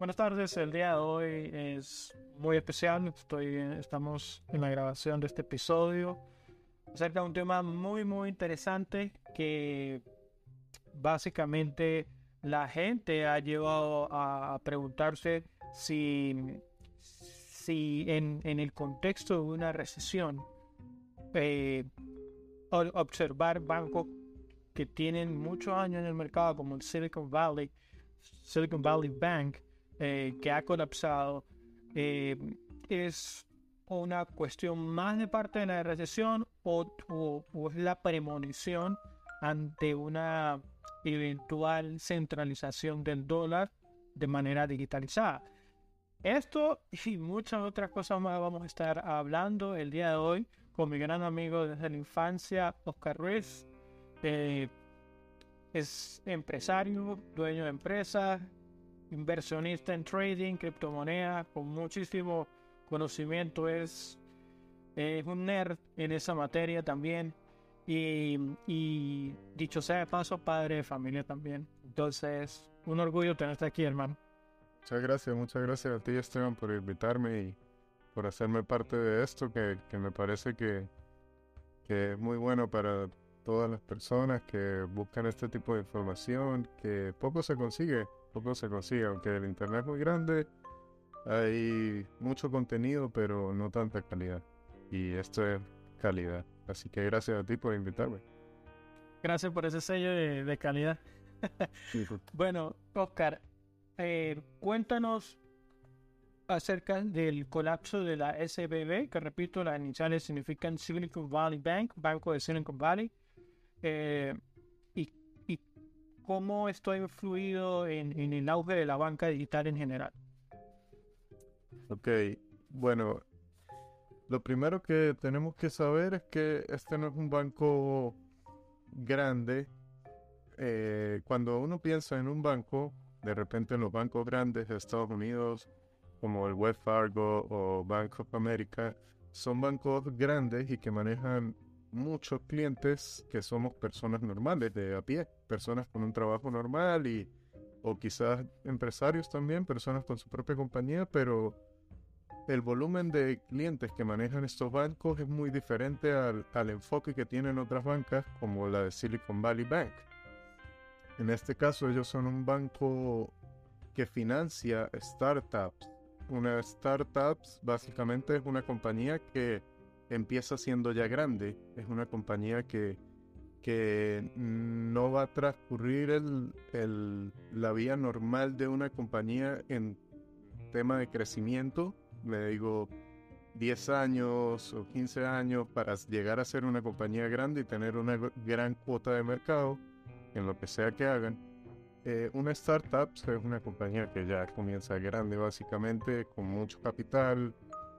Buenas tardes, el día de hoy es muy especial. Estoy, estamos en la grabación de este episodio acerca de un tema muy, muy interesante que básicamente la gente ha llevado a, preguntarse si, si en, el contexto de una recesión eh, observar bancos que tienen muchos años en el mercado como el Silicon Valley, Silicon Valley Bank, eh, que ha colapsado, eh, es una cuestión más de parte de la recesión o, es la premonición ante una eventual centralización del dólar de manera digitalizada. Esto y muchas otras cosas más vamos a estar hablando el día de hoy con mi gran amigo desde la infancia, Oscar Ruiz. Eh, es empresario, dueño de empresas, inversionista en trading, criptomonedas, con muchísimo conocimiento, es, un nerd en esa materia también. Y, dicho sea de paso, padre de familia también. Entonces, un orgullo tenerte aquí, hermano. Muchas gracias, muchas gracias a ti, Esteban, por invitarme y por hacerme parte de esto, que, me parece que, que es muy bueno para todas las personas que buscan este tipo de información, que poco se consigue poco se consigue, aunque el internet es muy grande, hay mucho contenido, pero no tanta calidad. Y esto es calidad. Así que gracias a ti por invitarme. Gracias por ese sello de, calidad. bueno, Oscar, eh, cuéntanos acerca del colapso de la SBB, que repito, las iniciales significan Silicon Valley Bank, Banco de Silicon Valley. Eh, cómo esto ha influido en, el auge de la banca digital en general. Ok, bueno, lo primero que tenemos que saber es que este no es un banco grande. Eh, cuando uno piensa en un banco, de repente en los bancos grandes de Estados Unidos, como el Wells Fargo o Bank of America, son bancos grandes y que manejan muchos clientes que somos personas normales de a pie, personas con un trabajo normal y o quizás empresarios también, personas con su propia compañía, pero el volumen de clientes que manejan estos bancos es muy diferente al, al enfoque que tienen otras bancas como la de Silicon Valley Bank. En este caso ellos son un banco que financia startups. Una startup básicamente es una compañía que empieza siendo ya grande. Es una compañía que, que no va a transcurrir el, la vía normal de una compañía en tema de crecimiento. Me digo 10 años o 15 años para llegar a ser una compañía grande y tener una gran cuota de mercado en lo que sea que hagan. Eh, una startup es una compañía que ya comienza grande básicamente, con mucho capital,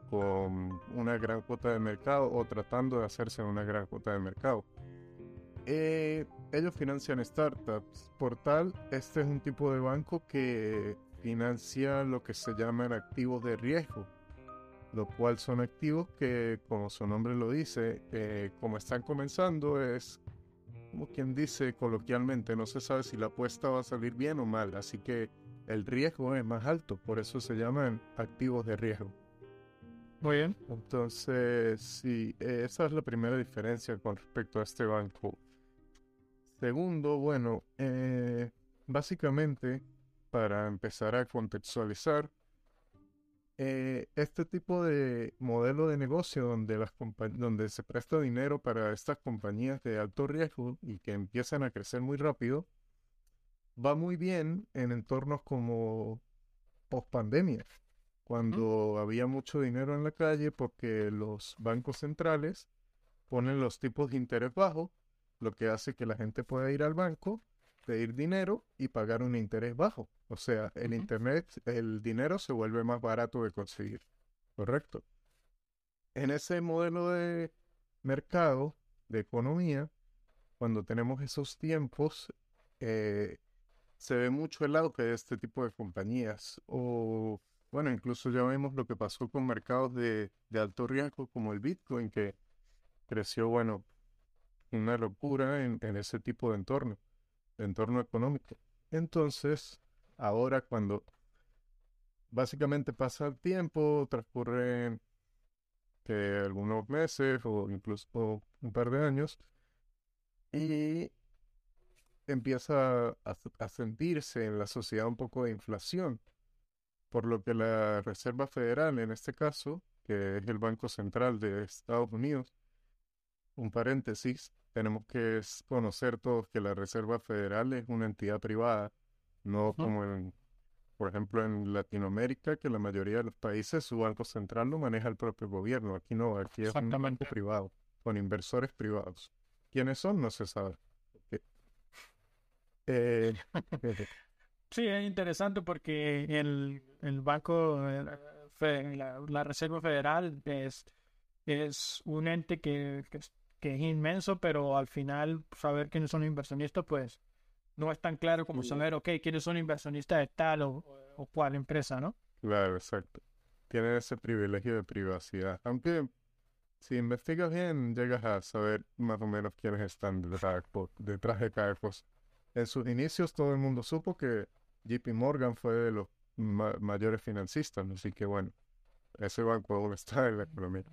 con una gran cuota de mercado o tratando de hacerse una gran cuota de mercado. Eh, ellos financian startups. Por tal, este es un tipo de banco que financia lo que se llaman activos de riesgo, lo cual son activos que, como su nombre lo dice, eh, como están comenzando, es como quien dice coloquialmente, no se sabe si la apuesta va a salir bien o mal, así que el riesgo es más alto, por eso se llaman activos de riesgo. Muy bien. Entonces, sí, esa es la primera diferencia con respecto a este banco. Segundo, bueno, eh, básicamente, para empezar a contextualizar, eh, este tipo de modelo de negocio donde, las donde se presta dinero para estas compañías de alto riesgo y que empiezan a crecer muy rápido, va muy bien en entornos como post pandemia cuando había mucho dinero en la calle porque los bancos centrales ponen los tipos de interés bajos, lo que hace que la gente pueda ir al banco, pedir dinero y pagar un interés bajo. O sea, el internet, el dinero se vuelve más barato de conseguir. ¿Correcto? En ese modelo de mercado, de economía, cuando tenemos esos tiempos, eh, se ve mucho el auge de este tipo de compañías o bueno, incluso ya vemos lo que pasó con mercados de, alto riesgo como el Bitcoin, que creció, bueno, una locura en, ese tipo de entorno, entorno económico. Entonces, ahora cuando básicamente pasa el tiempo, transcurren algunos meses o incluso un par de años y empieza a sentirse en la sociedad un poco de inflación, por lo que la Reserva Federal, en este caso, que es el Banco Central de Estados Unidos, un paréntesis, tenemos que conocer todos que la Reserva Federal es una entidad privada, no como en, por ejemplo, en Latinoamérica, que la mayoría de los países su banco central lo maneja el propio gobierno. Aquí no, aquí es un banco privado, con inversores privados. ¿Quiénes son? No se sabe. Eh, sí, es interesante porque el, el banco, eh, la, Reserva Federal es, es un ente que, que, que, es inmenso, pero al final saber quiénes son los inversionistas, pues no es tan claro como saber, ok, quiénes son inversionistas de tal o, o cual empresa, ¿no? Claro, exacto. Tiene ese privilegio de privacidad. Aunque si investigas bien, llegas a saber más o menos quiénes están detrás, detrás de cada cosa. En sus inicios todo el mundo supo que JP Morgan fue de los mayores financistas, así que bueno, ese banco aún está en la economía.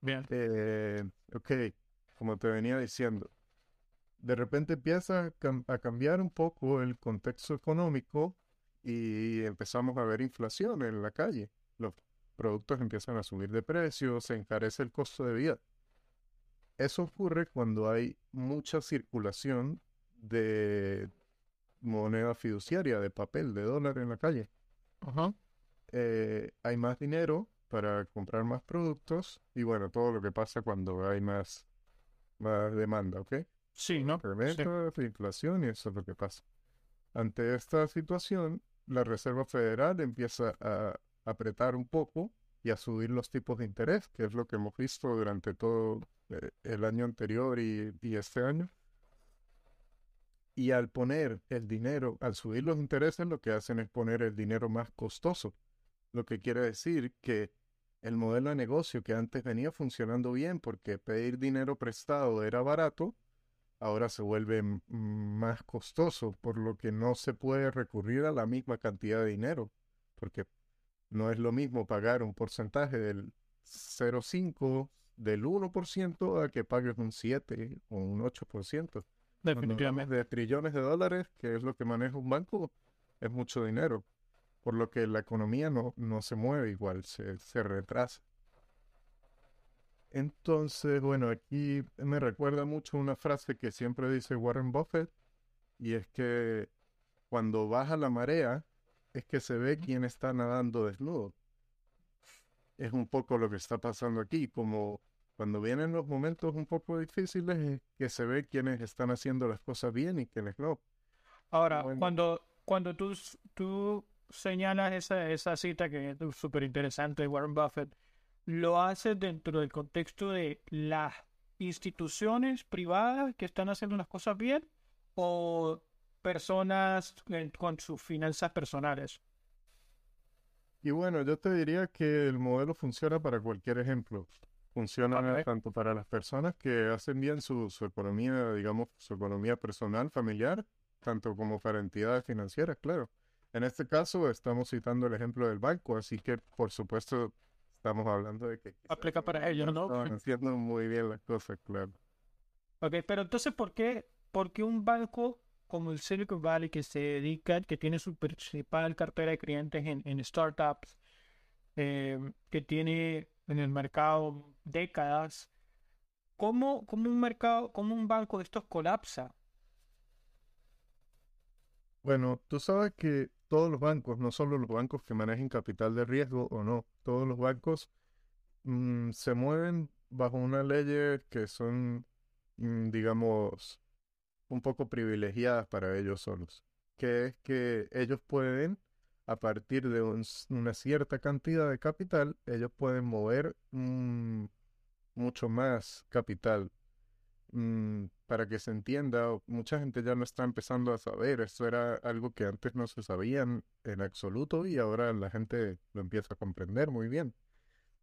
Bien. Eh, ok, como te venía diciendo, de repente empieza a, cambiar un poco el contexto económico y empezamos a ver inflación en la calle. Los productos empiezan a subir de precio, se encarece el costo de vida. Eso ocurre cuando hay mucha circulación de moneda fiduciaria, de papel, de dólar en la calle. Eh, hay más dinero para comprar más productos y bueno, todo lo que pasa cuando hay más, más demanda, ¿ok? Sí, ¿no? Incremento de inflación y eso es lo que pasa. Ante esta situación, la Reserva Federal empieza a apretar un poco y a subir los tipos de interés, que es lo que hemos visto durante todo eh, el año anterior y, y este año. Y al poner el dinero, al subir los intereses, lo que hacen es poner el dinero más costoso. Lo que quiere decir que el modelo de negocio que antes venía funcionando bien porque pedir dinero prestado era barato, ahora se vuelve más costoso, por lo que no se puede recurrir a la misma cantidad de dinero, porque no es lo mismo pagar un porcentaje del 0,5 del 1% a que pagues un 7 o un 8%. Definitivamente. De trillones de dólares, que es lo que maneja un banco, es mucho dinero. Por lo que la economía no, no se mueve igual, se, se retrasa. Entonces, bueno, aquí me recuerda mucho una frase que siempre dice Warren Buffett, y es que cuando baja la marea, es que se ve quién está nadando desnudo. Es un poco lo que está pasando aquí, como cuando vienen los momentos un poco difíciles, que se ve quiénes están haciendo las cosas bien y quiénes no. Ahora, cuando, cuando tú, tú señalas esa, esa cita que es súper interesante de Warren Buffett, ¿lo haces dentro del contexto de las instituciones privadas que están haciendo las cosas bien o personas con sus finanzas personales? Y bueno, yo te diría que el modelo funciona para cualquier ejemplo. Funciona tanto para las personas que hacen bien su, su economía, digamos, su economía personal, familiar, tanto como para entidades financieras, claro. En este caso estamos citando el ejemplo del banco, así que por supuesto estamos hablando de que... Aplica para ellos, ¿no? Están haciendo muy bien las cosas, claro. Ok, pero entonces, ¿por qué, por qué un banco como el Silicon Valley que se dedica, que tiene su principal cartera de clientes en, en startups, eh, que tiene en el mercado décadas. ¿Cómo, cómo un mercado, cómo un banco de estos colapsa? Bueno, tú sabes que todos los bancos, no solo los bancos que manejen capital de riesgo o no, todos los bancos mm, se mueven bajo una ley que son, mm, digamos, un poco privilegiadas para ellos solos, que es que ellos pueden a partir de una cierta cantidad de capital, ellos pueden mover mm, mucho más capital. Mm, para que se entienda, mucha gente ya no está empezando a saber, esto era algo que antes no se sabían en absoluto y ahora la gente lo empieza a comprender muy bien.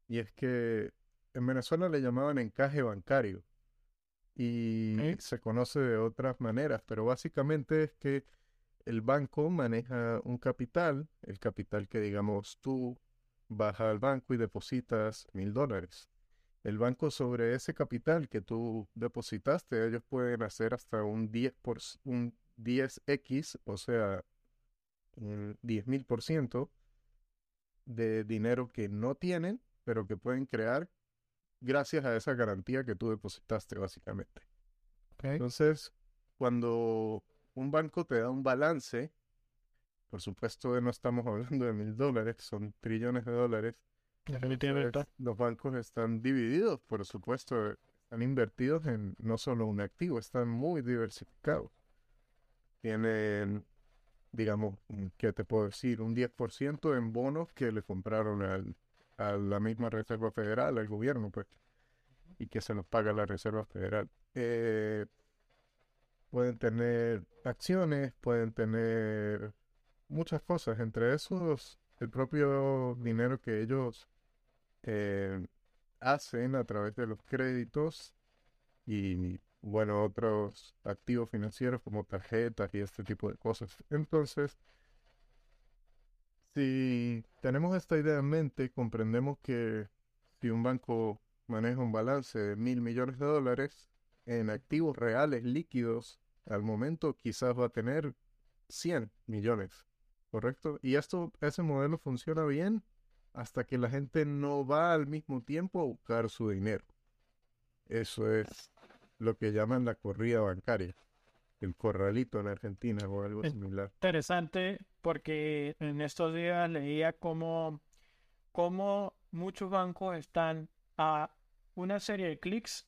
Y es que en Venezuela le llamaban encaje bancario y se conoce de otras maneras, pero básicamente es que el banco maneja un capital, el capital que digamos tú vas al banco y depositas mil dólares. El banco sobre ese capital que tú depositaste, ellos pueden hacer hasta un 10 por, un 10x, o sea, un 10 mil por ciento de dinero que no tienen, pero que pueden crear gracias a esa garantía que tú depositaste, básicamente. Entonces, cuando un banco te da un balance, por supuesto no estamos hablando de mil dólares, son trillones de dólares. Los bancos están divididos, por supuesto, están invertidos en no solo un activo, están muy diversificados. Tienen, digamos, ¿qué te puedo decir? Un 10% en bonos que le compraron al, a la misma Reserva Federal, al gobierno, pues, y que se los paga la Reserva Federal. Eh, pueden tener acciones, pueden tener muchas cosas, entre esos el propio dinero que ellos eh, hacen a través de los créditos y bueno, otros activos financieros como tarjetas y este tipo de cosas. Entonces, si tenemos esta idea en mente, comprendemos que si un banco maneja un balance de mil millones de dólares en activos reales líquidos, al momento quizás va a tener 100 millones, ¿correcto? Y esto, ese modelo funciona bien hasta que la gente no va al mismo tiempo a buscar su dinero. Eso es lo que llaman la corrida bancaria, el corralito en Argentina o algo similar. Interesante porque en estos días leía cómo, cómo muchos bancos están a una serie de clics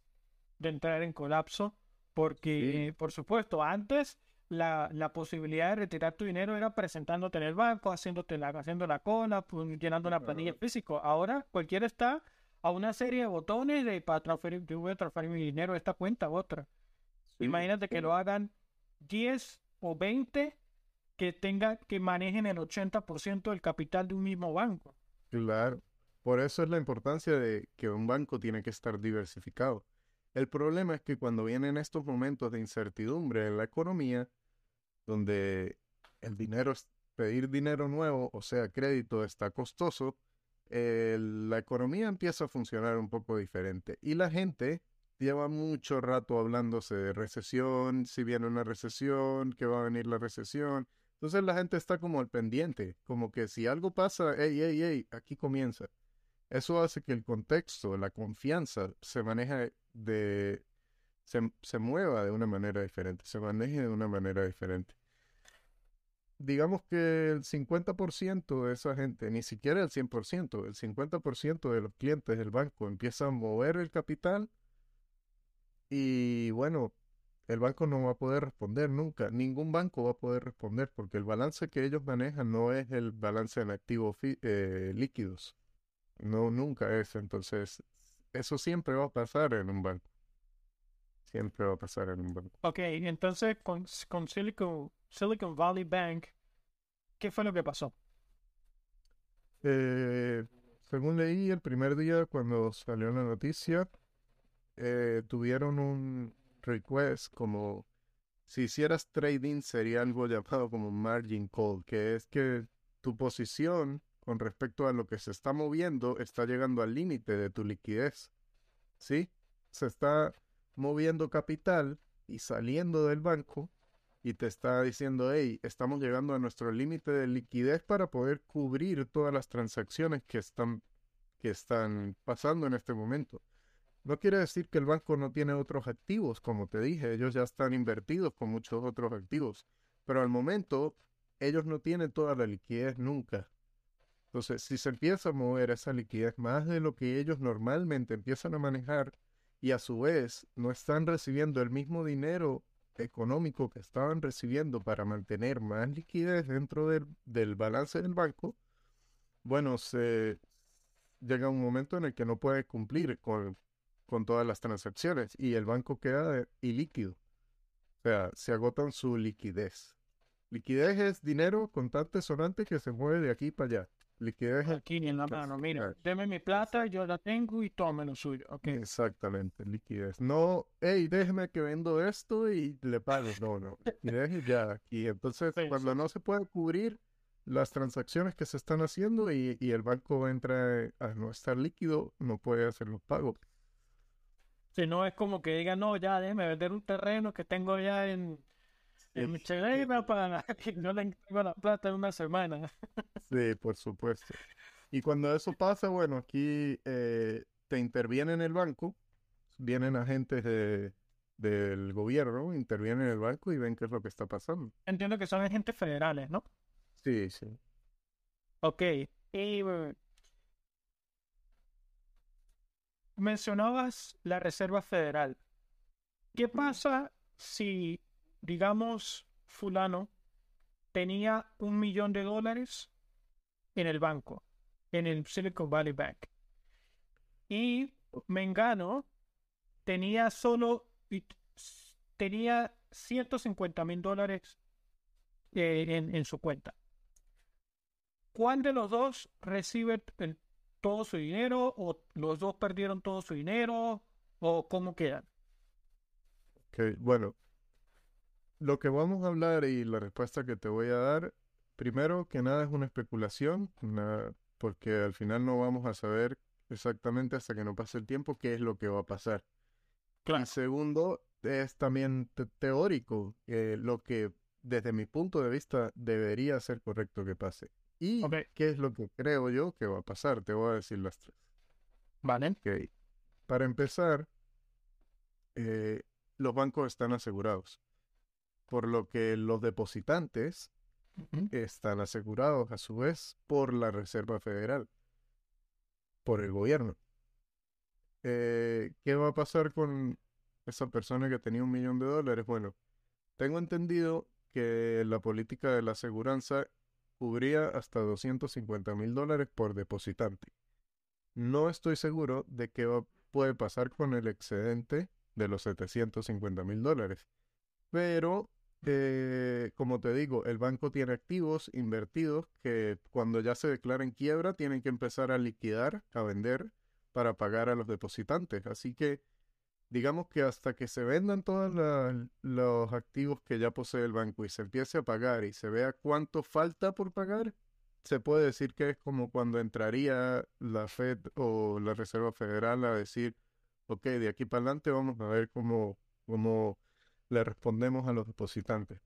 de entrar en colapso porque, por supuesto, antes la, la, posibilidad de retirar tu dinero era presentándote en el banco, haciéndote la, haciendo la cola, pues, llenando una planilla física. Ahora cualquiera está a una serie de botones de para transferir, yo voy a transferir mi dinero a esta cuenta a otra. Imagínate que lo hagan 10 o 20 que tenga que manejen el 80% del capital de un mismo banco. Claro. Por eso es la importancia de que un banco tiene que estar diversificado. El problema es que cuando vienen estos momentos de incertidumbre en la economía, donde el dinero, pedir dinero nuevo, o sea, crédito, está costoso, la economía empieza a funcionar un poco diferente. Y la gente lleva mucho rato hablándose de recesión, si viene una recesión, que va a venir la recesión. Entonces la gente está como al pendiente, como que si algo pasa, hey, hey, hey, aquí comienza. Eso hace que el contexto, la confianza, se maneja de, se, se mueva de una manera diferente, se maneje de una manera diferente. Digamos que el 50% de esa gente, ni siquiera el 100%, el 50% de los clientes del banco empiezan a mover el capital y bueno, el banco no va a poder responder nunca. Ningún banco va a poder responder porque el balance que ellos manejan no es el balance en activos eh, líquidos. No, nunca es. Entonces, eso siempre va a pasar en un banco. Siempre va a pasar en un banco. Ok, entonces con, con Silicon, Silicon Valley Bank, ¿qué fue lo que pasó? Eh, según leí el primer día cuando salió la noticia, eh, tuvieron un request como si hicieras trading sería algo llamado como margin call, que es que tu posición con respecto a lo que se está moviendo está llegando al límite de tu liquidez. ¿Sí? Se está moviendo capital y saliendo del banco y te está diciendo, hey, estamos llegando a nuestro límite de liquidez para poder cubrir todas las transacciones que están, que están pasando en este momento. No quiere decir que el banco no tiene otros activos, como te dije, ellos ya están invertidos con muchos otros activos, pero al momento ellos no tienen toda la liquidez nunca. Entonces, si se empieza a mover esa liquidez más de lo que ellos normalmente empiezan a manejar y a su vez no están recibiendo el mismo dinero económico que estaban recibiendo para mantener más liquidez dentro del, del balance del banco, bueno, se llega un momento en el que no puede cumplir con, con todas las transacciones y el banco queda ilíquido. O sea, se agotan su liquidez. Liquidez es dinero contante sonante que se mueve de aquí para allá. Liquidez aquí en la mano. Mira, deme mi plata, yo la tengo y tome lo suyo. Okay. Exactamente, liquidez. No, hey, déjeme que vendo esto y le pago. No, no, liquidez y ya. Y entonces, cuando no se puede cubrir las transacciones que se están haciendo y, y el banco entra a no estar líquido, no puede hacer los pagos. Si no es como que diga, no, ya déjeme vender un terreno que tengo ya en, en mi para que no le entrego la plata en una semana. sí, por supuesto. Y cuando eso pasa, bueno, aquí eh, te interviene en el banco, vienen agentes de, del gobierno, intervienen en el banco y ven qué es lo que está pasando. Entiendo que son agentes federales, ¿no? Sí, sí. Ok. Y mencionabas la Reserva Federal. ¿Qué pasa si, digamos, fulano tenía un millón de dólares en el banco, en el Silicon Valley Bank? Y Mengano tenía solo, tenía 150 mil dólares eh, en, su cuenta. ¿Cuál de los dos recibe todo su dinero o los dos perdieron todo su dinero o cómo quedan? Ok, bueno, lo que vamos a hablar y la respuesta que te voy a dar, primero que nada es una especulación, porque al final no vamos a saber exactamente hasta que no pase el tiempo qué es lo que va a pasar. Claro. Y segundo, es también teórico, lo que desde mi punto de vista debería ser correcto que pase. ¿Y qué es lo que creo yo que va a pasar? Te voy a decir las tres. Vale. Okay. Para empezar, eh, los bancos están asegurados, por lo que los depositantes están asegurados a su vez por la Reserva Federal, por el gobierno. Eh, ¿Qué va a pasar con esa persona que tenía un millón de dólares? Bueno, tengo entendido que la política de la aseguranza cubría hasta 250 mil dólares por depositante. No estoy seguro de qué puede pasar con el excedente de los 750 mil dólares. Pero, como te digo, el banco tiene activos invertidos que cuando ya se declaren quiebra tienen que empezar a liquidar, a vender para pagar a los depositantes. Así que digamos que hasta que se vendan todos los activos que ya posee el banco y se empiece a pagar y se vea cuánto falta por pagar, se puede decir que es como cuando entraría la Fed o la Reserva Federal a decir, ok, de aquí para adelante vamos a ver cómo, cómo le respondemos a los depositantes.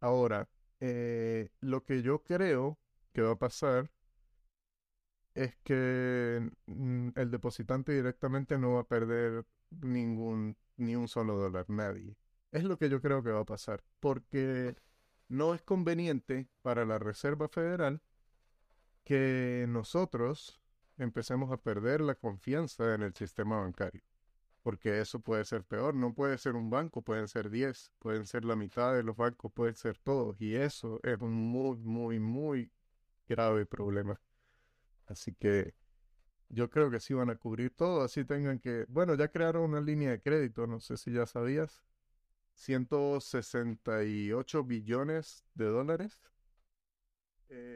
Ahora, eh, lo que yo creo que va a pasar es que mm, el depositante directamente no va a perder ningún ni un solo dólar, nadie. Es lo que yo creo que va a pasar, porque no es conveniente para la Reserva Federal que nosotros empecemos a perder la confianza en el sistema bancario, porque eso puede ser peor, no puede ser un banco, pueden ser 10, pueden ser la mitad de los bancos, pueden ser todos, y eso es un muy, muy, muy grave problema. Así que yo creo que sí van a cubrir todo, así tengan que, bueno, ya crearon una línea de crédito, no sé si ya sabías, 168 billones de dólares.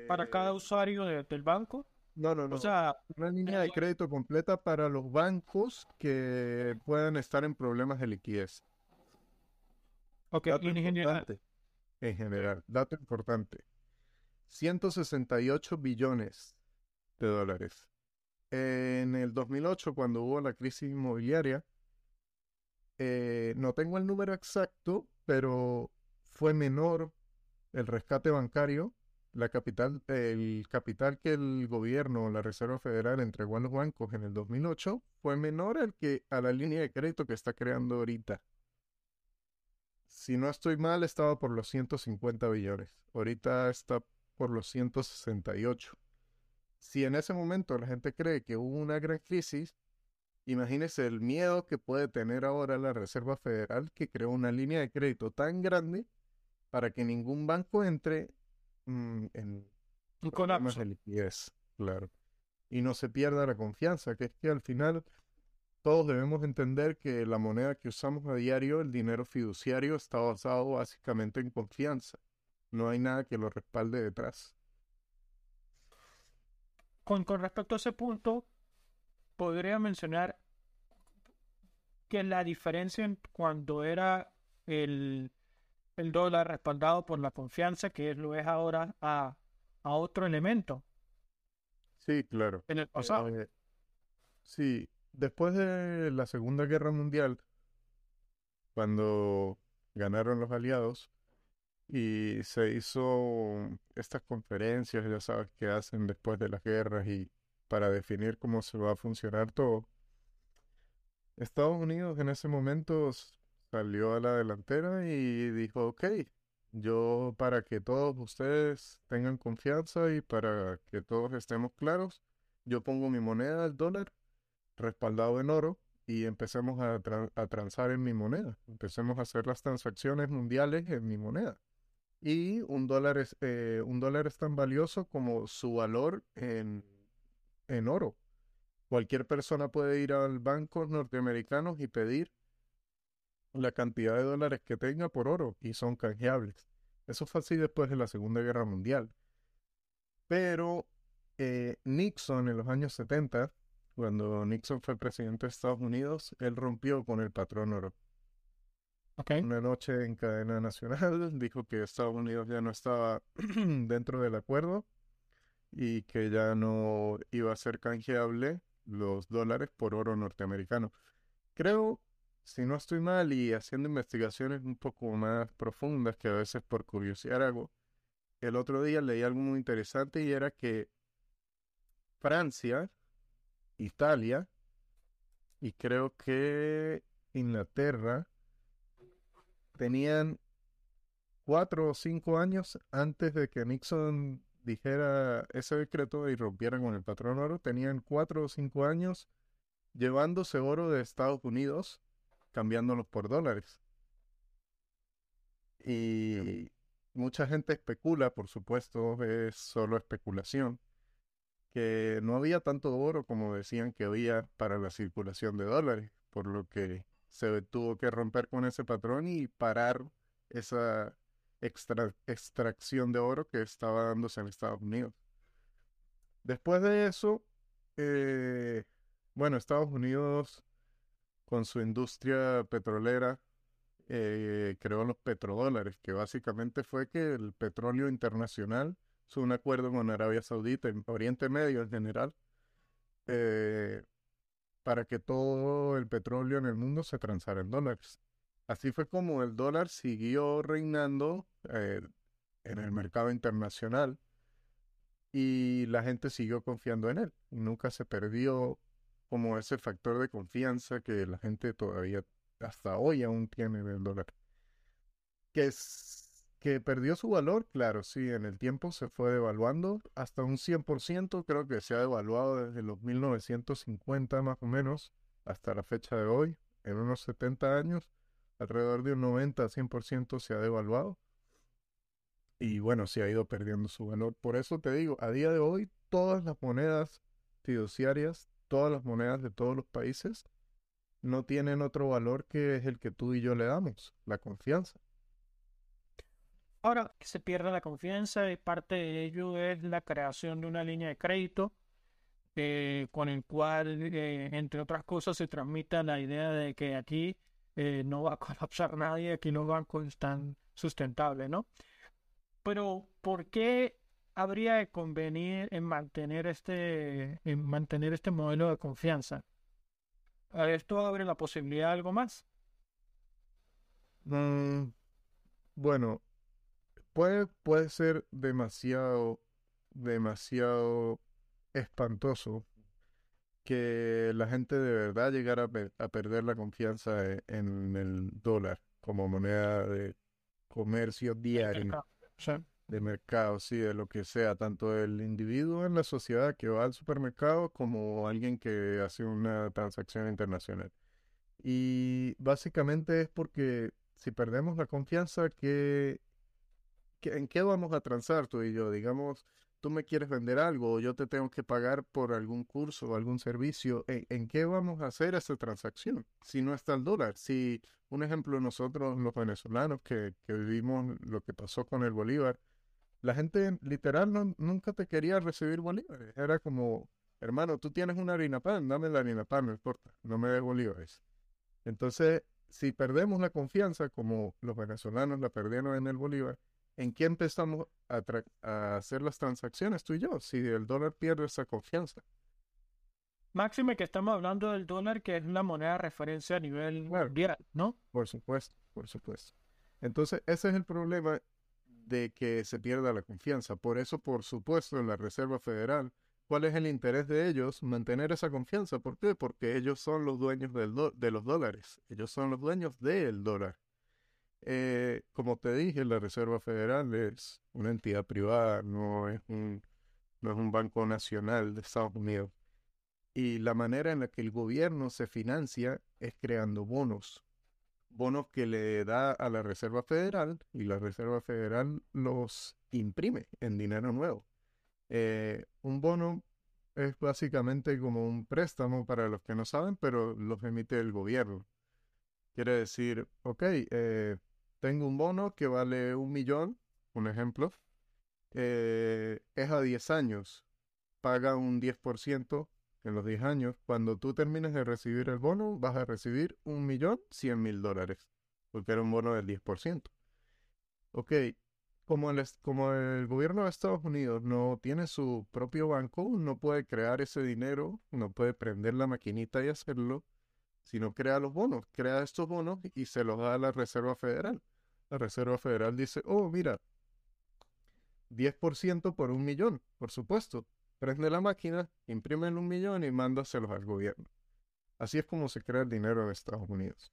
¿Para cada eh, usuario del banco? No, no, no. O sea, una línea de crédito completa para los bancos que puedan estar en problemas de liquidez. Ok, en general. En general, dato importante. 168 billones de dólares. En el 2008, cuando hubo la crisis inmobiliaria, eh, no tengo el número exacto, pero fue menor el rescate bancario, la capital, el capital que el gobierno, la Reserva Federal entregó a los bancos en el 2008 fue menor al que a la línea de crédito que está creando ahorita. Si no estoy mal, estaba por los 150 billones. Ahorita está por los 168 si en ese momento la gente cree que hubo una gran crisis, imagínese el miedo que puede tener ahora la Reserva Federal que creó una línea de crédito tan grande para que ningún banco entre mm, en un colapso de liquidez, claro. Y no se pierda la confianza, que es que al final todos debemos entender que la moneda que usamos a diario, el dinero fiduciario, está basado básicamente en confianza. No hay nada que lo respalde detrás. con, con respecto a ese punto, podría mencionar que la diferencia en cuando era el, el dólar respaldado por la confianza, que lo es ahora, a, a otro elemento Sí, claro. en el pasado. Eh, sí, después de la Segunda Guerra Mundial, cuando ganaron los aliados y se hizo estas conferencias, ya sabes, que hacen después de las guerras y para definir cómo se va a funcionar todo. Estados Unidos en ese momento salió a la delantera y dijo, ok, yo para que todos ustedes tengan confianza y para que todos estemos claros, yo pongo mi moneda, el dólar, respaldado en oro y empecemos a, a transar en mi moneda. Empecemos a hacer las transacciones mundiales en mi moneda. Y un dólar es, eh, un dólar es tan valioso como su valor en, en oro. Cualquier persona puede ir al banco norteamericano y pedir la cantidad de dólares que tenga por oro y son canjeables. Eso fue así después de la Segunda Guerra Mundial. Pero eh, Nixon en los años 70, cuando Nixon fue presidente de Estados Unidos, él rompió con el patrón oro. ¿Ok? Una noche en cadena nacional dijo que Estados Unidos ya no estaba dentro del acuerdo y que ya no iba a ser canjeable los dólares por oro norteamericano. Creo, si no estoy mal y haciendo investigaciones un poco más profundas que a veces por curiosidad hago, el otro día leí algo muy interesante y era que Francia, Italia y creo que Inglaterra tenían cuatro o cinco años antes de que Nixon dijera ese decreto y rompiera con el patrón oro, tenían cuatro o cinco años llevándose oro de Estados Unidos, cambiándolos por dólares. Y mucha gente especula, por supuesto, es solo especulación, que no había tanto oro como decían que había para la circulación de dólares, por lo que se tuvo que romper con ese patrón y parar esa extra- extracción de oro que estaba dándose en Estados Unidos. Después de eso, eh, bueno, Estados Unidos con su industria petrolera eh, creó los petrodólares, que básicamente fue que el petróleo internacional hizo un acuerdo con Arabia Saudita, en Oriente Medio en general, eh, para que todo el petróleo en el mundo se transara en dólares. Así fue como el dólar siguió reinando eh, en el mercado internacional y la gente siguió confiando en él. Nunca se perdió como ese factor de confianza que la gente todavía hasta hoy aún tiene del dólar. Que es que perdió su valor, claro, sí, en el tiempo se fue devaluando hasta un 100%, creo que se ha devaluado desde los 1950 más o menos hasta la fecha de hoy, en unos 70 años, alrededor de un 90 a 100% se ha devaluado. Y bueno, se ha ido perdiendo su valor. Por eso te digo, a día de hoy, todas las monedas fiduciarias, todas las monedas de todos los países, no tienen otro valor que es el que tú y yo le damos, la confianza. Ahora que se pierde la confianza y parte de ello es la creación de una línea de crédito eh, con el cual, eh, entre otras cosas, se transmita la idea de que aquí eh, no va a colapsar nadie, aquí los bancos están sustentables, ¿no? Pero ¿por qué habría de convenir en mantener este, en mantener este modelo de confianza? ¿A ¿Esto abre la posibilidad de algo más? Mm, bueno, puede, puede ser demasiado, demasiado espantoso que la gente de verdad llegara a, pe- a perder la confianza e- en el dólar como moneda de comercio diario, Mercado. De mercado, sí, de lo que sea, tanto el individuo en la sociedad que va al supermercado como alguien que hace una transacción internacional. Y básicamente es porque si perdemos la confianza, ¿qué, qué- en qué vamos a transar tú y yo? Digamos, tú me quieres vender algo o yo te tengo que pagar por algún curso o algún servicio. ¿En, en qué vamos a hacer esa transacción? Si no está el dólar. Si, un ejemplo, nosotros los venezolanos que, que vivimos lo que pasó con el bolívar, la gente literal no, nunca te quería recibir bolívares. Era como, hermano, tú tienes una harina pan, dame la harina pan, no importa, no me des bolívares. Entonces, si perdemos la confianza, como los venezolanos la perdieron en el bolívar, ¿en qué empezamos a, a hacer las transacciones tú y yo? Si el dólar pierde esa confianza. Máxime que estamos hablando del dólar, que es una moneda de referencia a nivel mundial, ¿no? Por supuesto, por supuesto. Entonces, ese es el problema de que se pierda la confianza. Por eso, por supuesto, en la Reserva Federal, ¿cuál es el interés de ellos? Mantener esa confianza. ¿Por qué? Porque ellos son los dueños de los dólares. Ellos son los dueños del dólar. Eh, como te dije, la Reserva Federal es una entidad privada, no es un, no es un banco nacional de Estados Unidos. Y la manera en la que el gobierno se financia es creando bonos bonos que le da a la Reserva Federal y la Reserva Federal los imprime en dinero nuevo. Eh, un bono es básicamente como un préstamo para los que no saben, pero los emite el gobierno. Quiere decir, ok, eh, tengo un bono que vale un millón, un ejemplo, eh, es a 10 años, paga un 10% en los 10 años, cuando tú termines de recibir el bono, vas a recibir un millón cien mil dólares, porque era un bono del 10%. Ok, como el, como el gobierno de Estados Unidos no tiene su propio banco, no puede crear ese dinero, no puede prender la maquinita y hacerlo, sino crea los bonos, crea estos bonos y se los da a la Reserva Federal. La Reserva Federal dice, oh, mira, 10% por un millón, por supuesto, prende la máquina, imprime un millón y mándaselos al gobierno. Así es como se crea el dinero en Estados Unidos.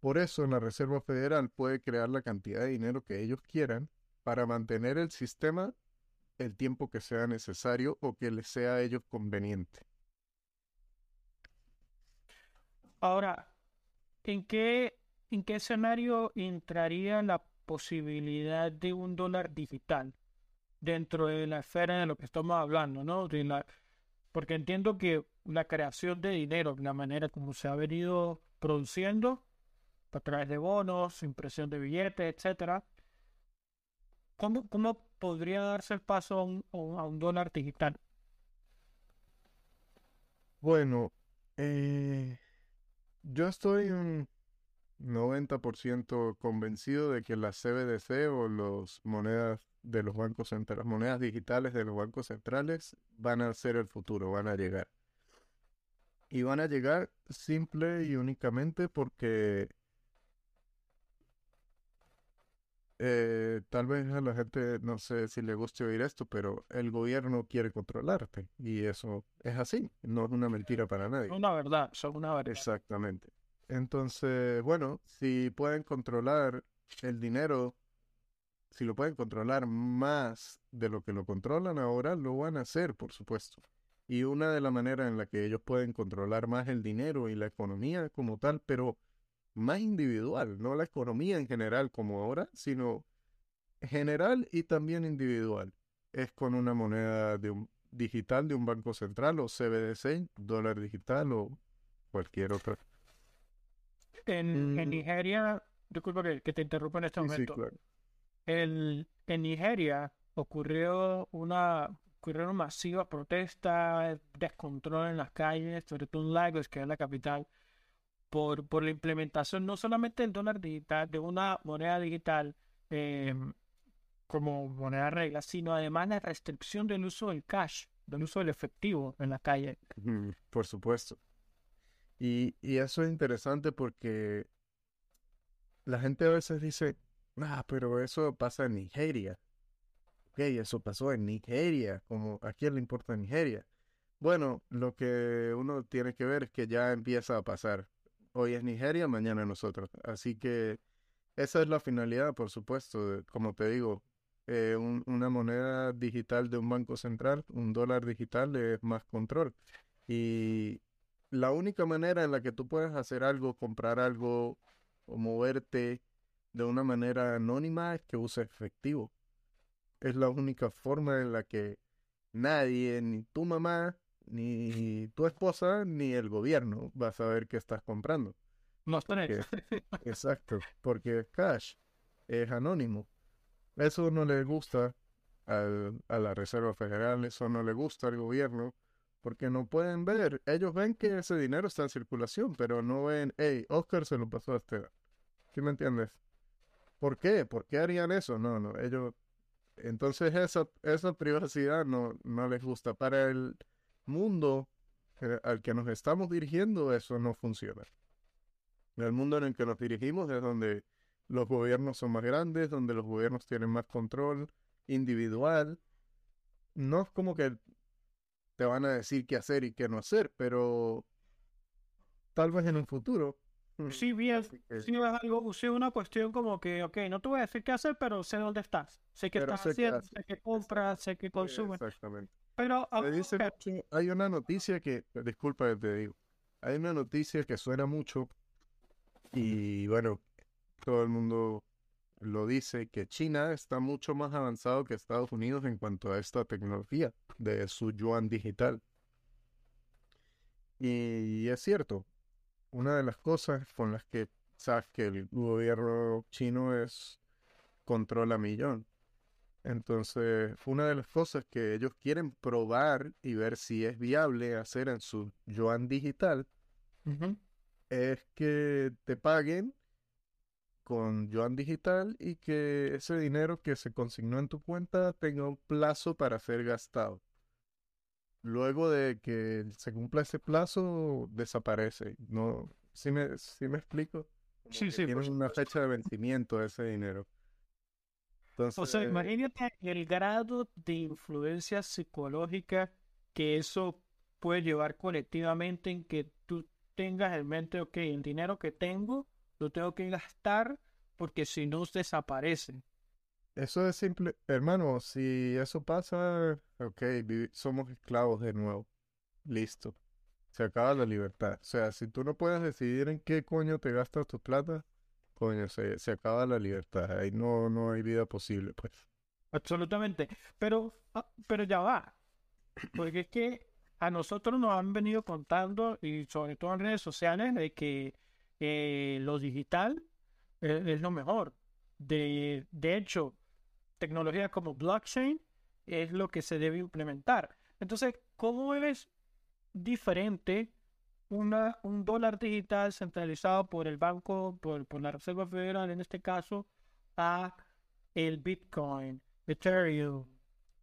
Por eso la Reserva Federal puede crear la cantidad de dinero que ellos quieran para mantener el sistema el tiempo que sea necesario o que les sea a ellos conveniente. Ahora, ¿en qué, ¿en qué escenario entraría la posibilidad de un dólar digital? Dentro de la esfera de lo que estamos hablando, ¿no? porque entiendo que la creación de dinero, la manera como se ha venido produciendo, a través de bonos, impresión de billetes, etcétera, ¿cómo, cómo podría darse el paso a un, a un dólar digital? Bueno, eh, yo estoy un 90% convencido de que la CBDC o las monedas de los bancos centrales, monedas digitales de los bancos centrales van a ser el futuro, van a llegar. Y van a llegar simple y únicamente porque eh, tal vez a la gente no sé si le guste oír esto, pero el gobierno quiere controlarte y eso es así, no es una mentira para nadie. Una verdad, son una verdad. Exactamente. Entonces, bueno, si pueden controlar el dinero si lo pueden controlar más de lo que lo controlan ahora, lo van a hacer, por supuesto. Y una de las maneras en la que ellos pueden controlar más el dinero y la economía como tal, pero más individual, no la economía en general como ahora, sino general y también individual, es con una moneda de un, digital de un banco central o CBDC, dólar digital o cualquier otra. En, mm. Nigeria, disculpa que, te interrumpa en este momento. Sí, claro en Nigeria ocurrió una ocurrieron masivas protestas, descontrol en las calles, sobre todo en Lagos, que es la capital, por, por la implementación no solamente del dólar digital, de una moneda digital em, como moneda regla, sino además la restricción del uso del cash, del uso del efectivo en la calle. Por supuesto. Y, y eso es interesante porque la gente a veces dice, Ah, pero eso pasa en Nigeria. Ok, eso pasó en Nigeria. Como, ¿A quién le importa Nigeria? Bueno, lo que uno tiene que ver es que ya empieza a pasar. Hoy es Nigeria, mañana nosotros. Así que esa es la finalidad, por supuesto. Como te digo, eh, una moneda digital de un banco central, un dólar digital es más control. Y la única manera en la que tú puedes hacer algo, comprar algo o moverte de una manera anónima es que use efectivo. Es la única forma en la que nadie, ni tu mamá, ni tu esposa, ni el gobierno va a saber qué estás comprando. No tenés. exacto, porque cash es anónimo. Eso no le gusta al- a la Reserva Federal, eso no le gusta al gobierno, porque no pueden ver, ellos ven que ese dinero está en circulación, pero no ven, hey, Oscar se lo pasó a Esteban. ¿Sí me entiendes? ¿Por qué? ¿Por qué harían eso? No, no, ellos... Entonces esa, esa privacidad no, no les gusta. Para el mundo eh, al que nos estamos dirigiendo, eso no funciona. El mundo en el que nos dirigimos es donde los gobiernos son más grandes, donde los gobiernos tienen más control individual. No es como que te van a decir qué hacer y qué no hacer, pero tal vez en un futuro. mm, Sí, bien, eh, sí es algo, sí una cuestión como que, ok, no te voy a decir qué hacer, pero sé dónde estás. Sé qué Pero estás sé haciendo, sé qué compras, sé qué consumes. Exactamente. Pero, ah, dice mucho- hay una noticia que, disculpa que te digo, hay una noticia que suena mucho y bueno, todo el mundo lo dice, que China está mucho más avanzado que Estados Unidos en cuanto a esta tecnología de su yuan digital. Y es cierto, una de las cosas con las que sabes que el gobierno chino es controla millón. Entonces, una de las cosas que ellos quieren probar y ver si es viable hacer en su yuan digital es que te paguen con yuan digital y que ese dinero que se consignó en tu cuenta tenga un plazo para ser gastado. Luego de que se cumpla ese plazo, desaparece. No, ¿sí me, sí me explico? Como Sí, sí, por tienen una fecha de vencimiento de ese dinero. O sea, imagínate el grado de influencia psicológica que eso puede llevar colectivamente en que tú tengas en mente, ok, el dinero que tengo lo tengo que gastar porque si no desaparece. Eso es simple, hermano, si eso pasa, ok, somos esclavos de nuevo. Listo. Se acaba la libertad. O sea, si tú no puedes decidir en qué coño te gastas tu plata, coño, se, se acaba la libertad. Ahí no, no hay vida posible, pues. Absolutamente. Pero, ah, pero ya va. Porque es que a nosotros nos han venido contando, y sobre todo en redes sociales, de que eh, lo digital eh, es lo mejor. De, de hecho, tecnologías como blockchain es lo que se debe implementar. Entonces, ¿cómo es diferente una, un dólar digital centralizado por el banco, por, por la Reserva Federal en este caso, a el Bitcoin, Ethereum,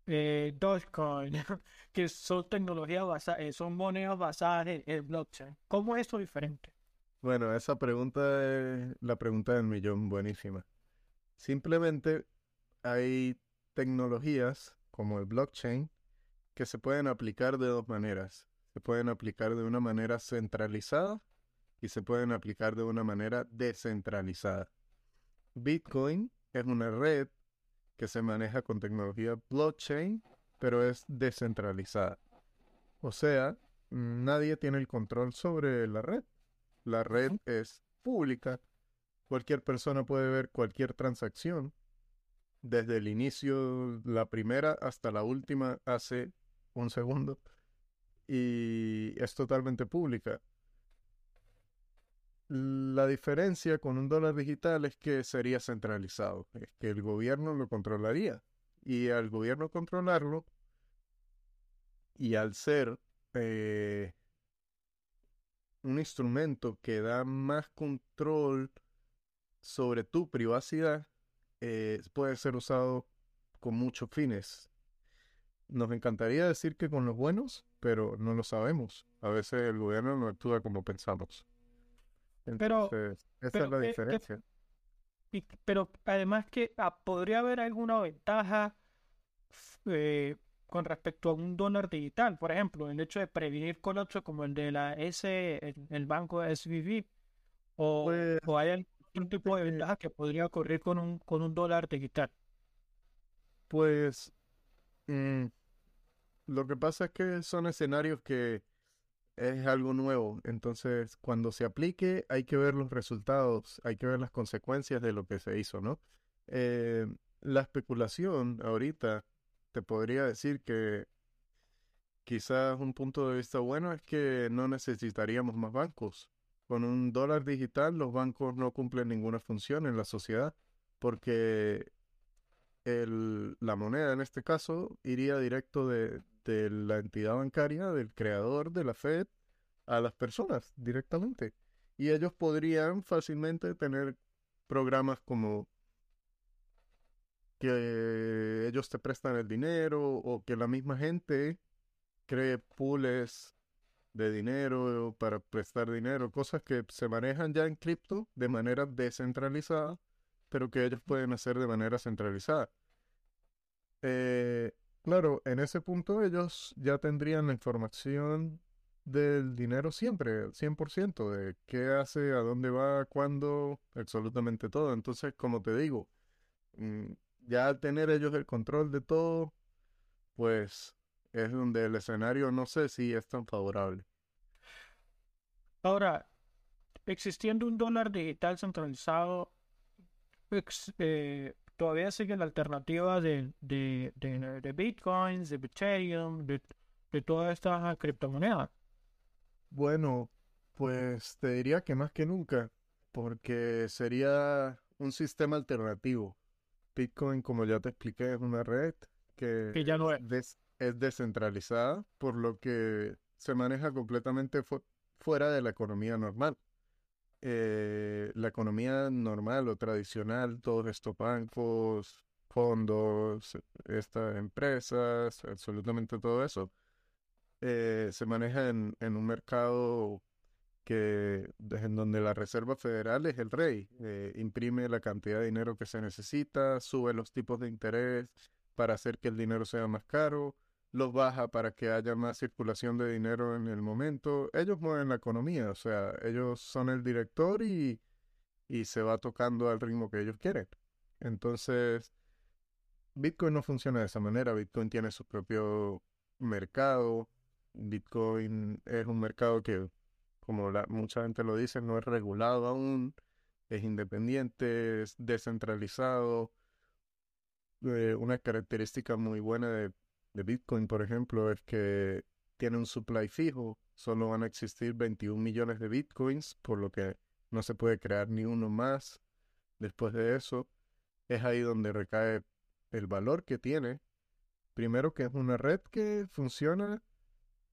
eh, Dogecoin, que son tecnologías basadas, son monedas basadas en, en blockchain. ¿Cómo es eso diferente? Bueno, esa pregunta es la pregunta del millón, buenísima. Simplemente hay tecnologías como el blockchain que se pueden aplicar de dos maneras. Se pueden aplicar de una manera centralizada y se pueden aplicar de una manera descentralizada. Bitcoin es una red que se maneja con tecnología blockchain, pero es descentralizada. O sea, nadie tiene el control sobre la red. La red es pública. Cualquier persona puede ver cualquier transacción desde el inicio, la primera hasta la última, hace un segundo. Y es totalmente pública. La diferencia con un dólar digital es que sería centralizado, es que el gobierno lo controlaría. Y al gobierno controlarlo, y al ser eh, un instrumento que da más control sobre tu privacidad, eh, puede ser usado con muchos fines. Nos encantaría decir que con los buenos, pero no lo sabemos. A veces el gobierno no actúa como pensamos. Pero- esa pero es la ¿qué- qué- diferencia. Pero además que ah, podría haber alguna ventaja eh, con respecto a un dólar digital, por ejemplo, el hecho de prevenir colapsos como el de la S, el, el banco SVB, o, Pues, o hay algún tipo de ventaja que podría ocurrir con un, con un dólar digital. Pues mm, lo que pasa es que son escenarios que es algo nuevo, entonces cuando se aplique hay que ver los resultados, hay que ver las consecuencias de lo que se hizo, ¿no? Eh, la especulación ahorita te podría decir que quizás un punto de vista bueno es que no necesitaríamos más bancos. Con un dólar digital los bancos no cumplen ninguna función en la sociedad porque el, la moneda en este caso iría directo de, de la entidad bancaria, del creador de la Fed, a las personas directamente. Y ellos podrían fácilmente tener programas como que ellos te prestan el dinero o que la misma gente cree pools de dinero para prestar dinero, cosas que se manejan ya en cripto de manera descentralizada, pero que ellos pueden hacer de manera centralizada. Eh, claro, en ese punto ellos ya tendrían la información del dinero siempre, 100%, de qué hace, a dónde va, cuándo, absolutamente todo. Entonces, como te digo, mm, ya al tener ellos el control de todo, pues es donde el escenario no sé si es tan favorable. Ahora, existiendo un dólar digital centralizado, eh, todavía sigue la alternativa de, de, de, bitcoins, de Ethereum, de, de todas estas criptomonedas. Bueno, pues te diría que más que nunca, porque sería un sistema alternativo. Bitcoin, como ya te expliqué, es una red que, ya no es. es descentralizada, por lo que se maneja completamente fuera de la economía normal. Eh, la economía normal o tradicional, todos estos bancos, fondos, estas empresas, absolutamente todo eso, eh, se maneja en, en, un mercado que en donde la Reserva Federal es el rey, eh, imprime la cantidad de dinero que se necesita, sube los tipos de interés para hacer que el dinero sea más caro, los baja para que haya más circulación de dinero en el momento. Ellos mueven la economía, o sea, ellos son el director y, y se va tocando al ritmo que ellos quieren. Entonces, Bitcoin no funciona de esa manera, Bitcoin tiene su propio mercado, Bitcoin es un mercado que, como mucha gente lo dice, no es regulado aún, es independiente, es descentralizado. Eh, una característica muy buena de Bitcoin, por ejemplo, es que tiene un supply fijo. Solo van a existir 21 millones de Bitcoins, por lo que no se puede crear ni uno más. Después de eso, es ahí donde recae el valor que tiene. Primero que es una red que funciona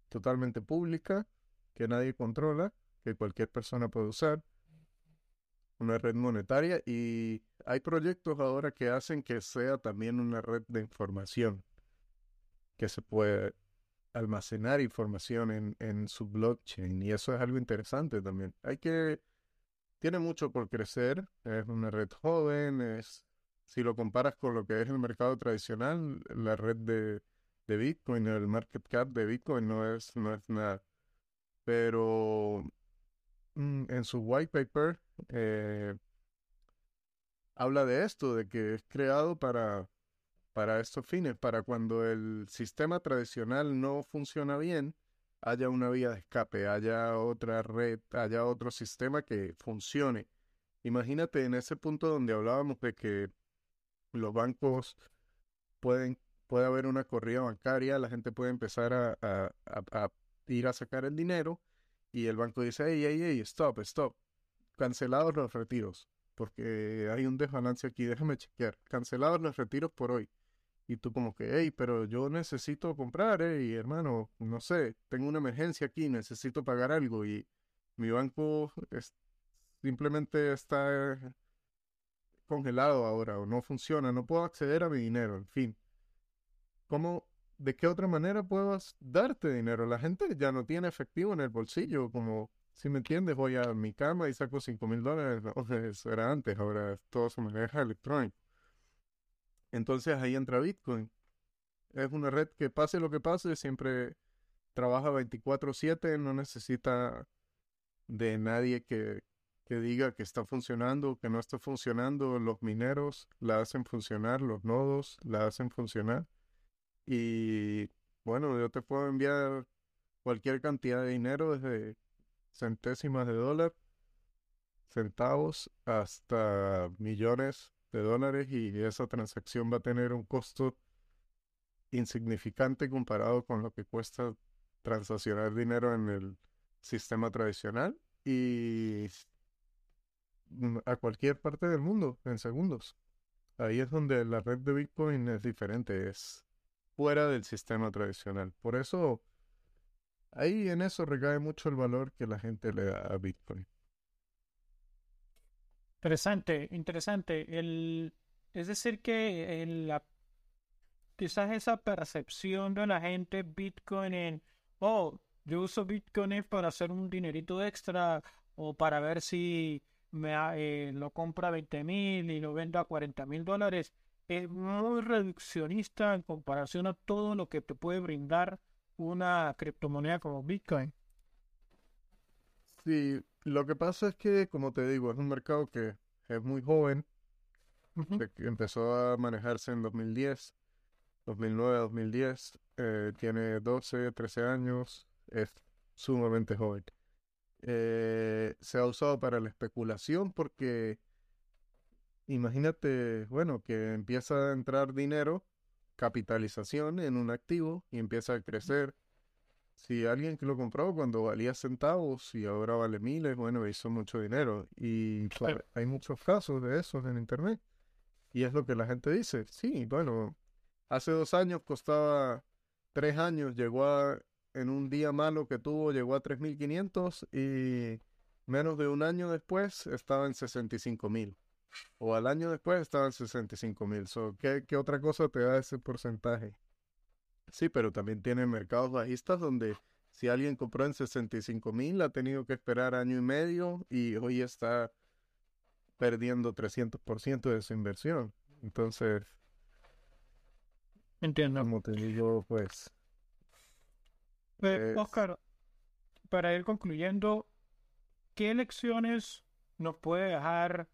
totalmente pública, que nadie controla, que cualquier persona puede usar, una red monetaria y hay proyectos ahora que hacen que sea también una red de información, que se puede almacenar información en, en su blockchain y eso es algo interesante también. Hay que, tiene mucho por crecer, es una red joven, es, si lo comparas con lo que es el mercado tradicional, la red de de Bitcoin, el market cap de Bitcoin no es, no es nada. Pero mm, en su white paper eh, habla de esto, de que es creado para, para estos fines, para cuando el sistema tradicional no funciona bien, haya una vía de escape, haya otra red, haya otro sistema que funcione. Imagínate en ese punto donde hablábamos de que los bancos pueden puede haber una corrida bancaria, la gente puede empezar a, a, ir a sacar el dinero y el banco dice, hey, hey, hey, stop, stop, cancelados los retiros, porque hay un desbalance aquí, déjame chequear, cancelados los retiros por hoy. Y tú como que, hey, pero yo necesito comprar, hey, hermano, no sé, tengo una emergencia aquí, necesito pagar algo y mi banco simplemente está congelado ahora o no funciona, no puedo acceder a mi dinero, en fin. ¿Cómo, de qué otra manera puedas darte dinero? La gente ya no tiene efectivo en el bolsillo, como, si me entiendes, voy a mi cama y saco cinco mil dólares. eso era antes, ahora todo se maneja electrónico. Entonces ahí entra Bitcoin. Es una red que pase lo que pase, siempre trabaja 24/7, no necesita de nadie que, que diga que está funcionando, que no está funcionando. Los mineros la hacen funcionar, los nodos la hacen funcionar. Y bueno, yo te puedo enviar cualquier cantidad de dinero desde centésimas de dólar, centavos, hasta millones de dólares y esa transacción va a tener un costo insignificante comparado con lo que cuesta transaccionar dinero en el sistema tradicional y a cualquier parte del mundo en segundos. Ahí es donde la red de Bitcoin es diferente, es fuera del sistema tradicional. Por eso, ahí en eso recae mucho el valor que la gente le da a Bitcoin. Interesante, interesante. El, es decir, que la, quizás esa percepción de la gente Bitcoin en, oh, yo uso Bitcoin para hacer un dinerito extra o para ver si me eh, lo compra a 20 mil y lo vendo a 40 mil dólares, es muy reduccionista en comparación a todo lo que te puede brindar una criptomoneda como Bitcoin. Sí, lo que pasa es que, como te digo, es un mercado que es muy joven, que empezó a manejarse en 2010, 2009, 2010, eh, tiene 12, 13 años, es sumamente joven. Eh, se ha usado para la especulación porque imagínate, bueno, que empieza a entrar dinero, capitalización en un activo y empieza a crecer. Si alguien que lo compró cuando valía centavos y ahora vale miles, bueno, hizo mucho dinero. Y hay muchos casos de esos en Internet. Y es lo que la gente dice. Sí, bueno, hace dos años costaba tres años, llegó a en un día malo que tuvo llegó a 3.500 y menos de un año después estaba en 65.000. O al año después estaba en 65.000. So, ¿qué, ¿Qué otra cosa te da ese porcentaje? Sí, pero también tiene mercados bajistas donde si alguien compró en 65 mil, ha tenido que esperar año y medio y hoy está perdiendo 300% de su inversión. Entonces, entiendo. Como te digo, pues Oscar, para ir concluyendo, ¿qué lecciones nos puede dejar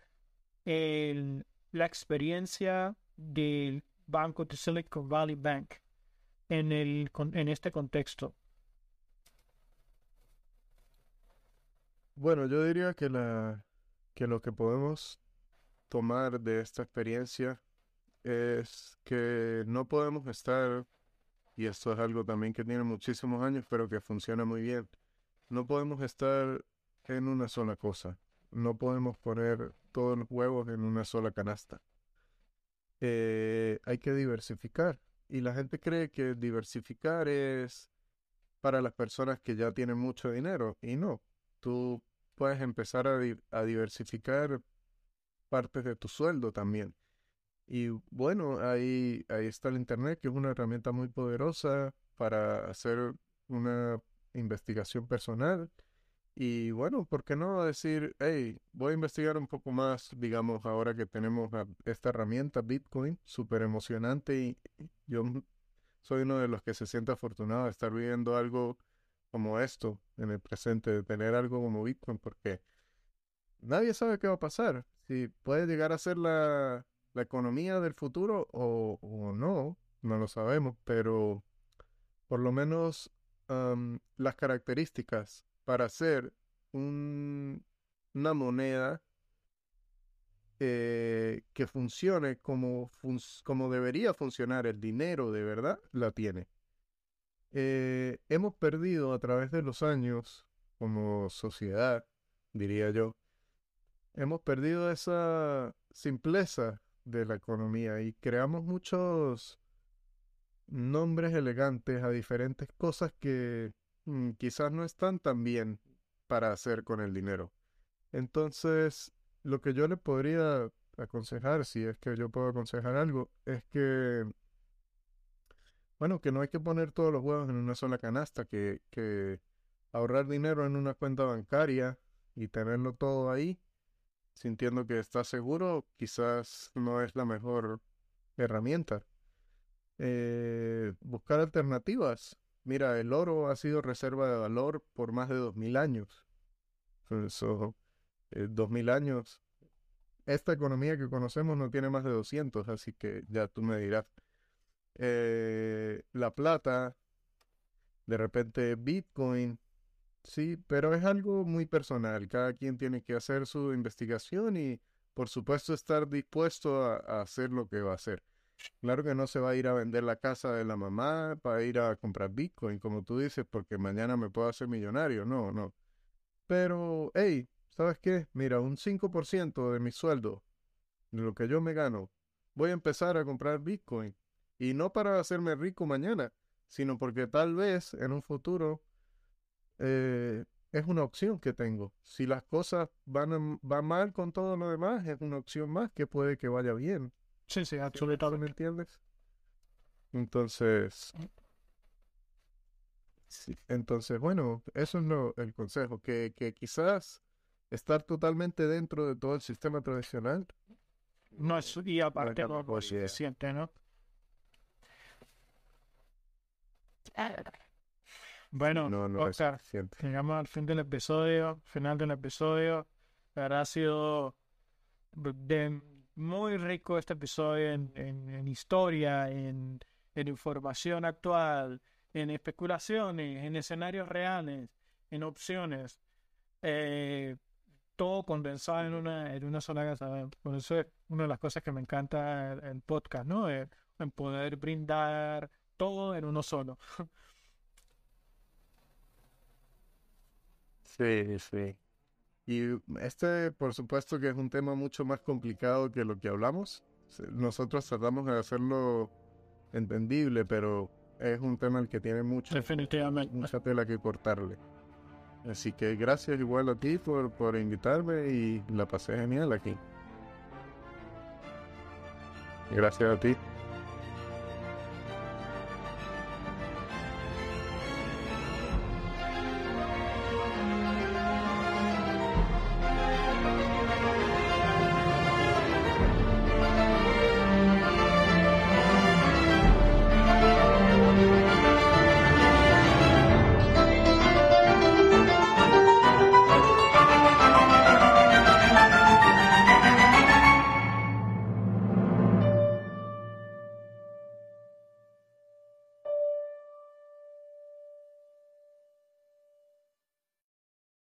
la experiencia del banco de Silicon Valley Bank en, el, en este contexto? Bueno, yo diría que, la, que lo que podemos tomar de esta experiencia es que no podemos estar y esto es algo también que tiene muchísimos años, pero que funciona muy bien. No podemos estar en una sola cosa. No podemos poner todos los huevos en una sola canasta. Eh, hay que diversificar. Y la gente cree que diversificar es para las personas que ya tienen mucho dinero. Y no. Tú puedes empezar a, a diversificar partes de tu sueldo también. Y bueno, ahí, ahí está el Internet, que es una herramienta muy poderosa para hacer una investigación personal. Y bueno, ¿por qué no decir, hey, voy a investigar un poco más, digamos, ahora que tenemos esta herramienta Bitcoin, súper emocionante y yo soy uno de los que se siente afortunado de estar viviendo algo como esto en el presente, de tener algo como Bitcoin, porque nadie sabe qué va a pasar. Si puede llegar a ser la, la economía del futuro o, no, no lo sabemos, pero por lo menos las características para hacer un, una moneda eh, que funcione como, como debería funcionar el dinero de verdad, la tiene. Eh, hemos perdido a través de los años como sociedad, diría yo, hemos perdido esa simpleza de la economía y creamos muchos nombres elegantes a diferentes cosas que mm, quizás no están tan bien para hacer con el dinero. Entonces, lo que yo le podría aconsejar, si es que yo puedo aconsejar algo, es que, bueno, que no hay que poner todos los huevos en una sola canasta, que, ahorrar dinero en una cuenta bancaria y tenerlo todo ahí sintiendo que estás seguro, quizás no es la mejor herramienta. Eh, buscar alternativas. Mira, el oro ha sido reserva de valor por más de dos mil años. Eso, eh, dos mil años. Esta economía que conocemos no tiene más de 200, así que ya tú me dirás. Eh, la plata, de repente Bitcoin, Sí, pero es algo muy personal. Cada quien tiene que hacer su investigación y, por supuesto, estar dispuesto a, hacer lo que va a hacer. Claro que no se va a ir a vender la casa de la mamá para ir a comprar Bitcoin, como tú dices, porque mañana me puedo hacer millonario. No, no. Pero, hey, ¿sabes qué? Mira, un 5% de mi sueldo, de lo que yo me gano, voy a empezar a comprar Bitcoin. Y no para hacerme rico mañana, sino porque tal vez en un futuro eh, es una opción que tengo. Si las cosas van, van mal con todo lo demás, es una opción más que puede que vaya bien. Sí, sí, ¿Me absolutamente. entiendes? Entonces, sí, entonces, bueno, eso es lo, el consejo, que, que quizás estar totalmente dentro de todo el sistema tradicional No es, y aparte no, es suficiente, ¿no? Bueno, no, no Oscar, llegamos al fin del episodio, final del episodio. La verdad ha sido de muy rico este episodio en, en- historia, en, en información actual, en especulaciones, en escenarios reales, en opciones. Eh, todo condensado en una, en una sola casa. Por eso es una de las cosas que me encanta el, el podcast, ¿no? Eh, en poder brindar todo en uno solo. Sí, sí. Y este, por supuesto que es un tema mucho más complicado que lo que hablamos. Nosotros tratamos de hacerlo entendible, pero es un tema al que tiene mucho, Definitivamente. mucha tela que cortarle. Así que gracias igual a ti por, por invitarme y la pasé genial aquí. Gracias a ti.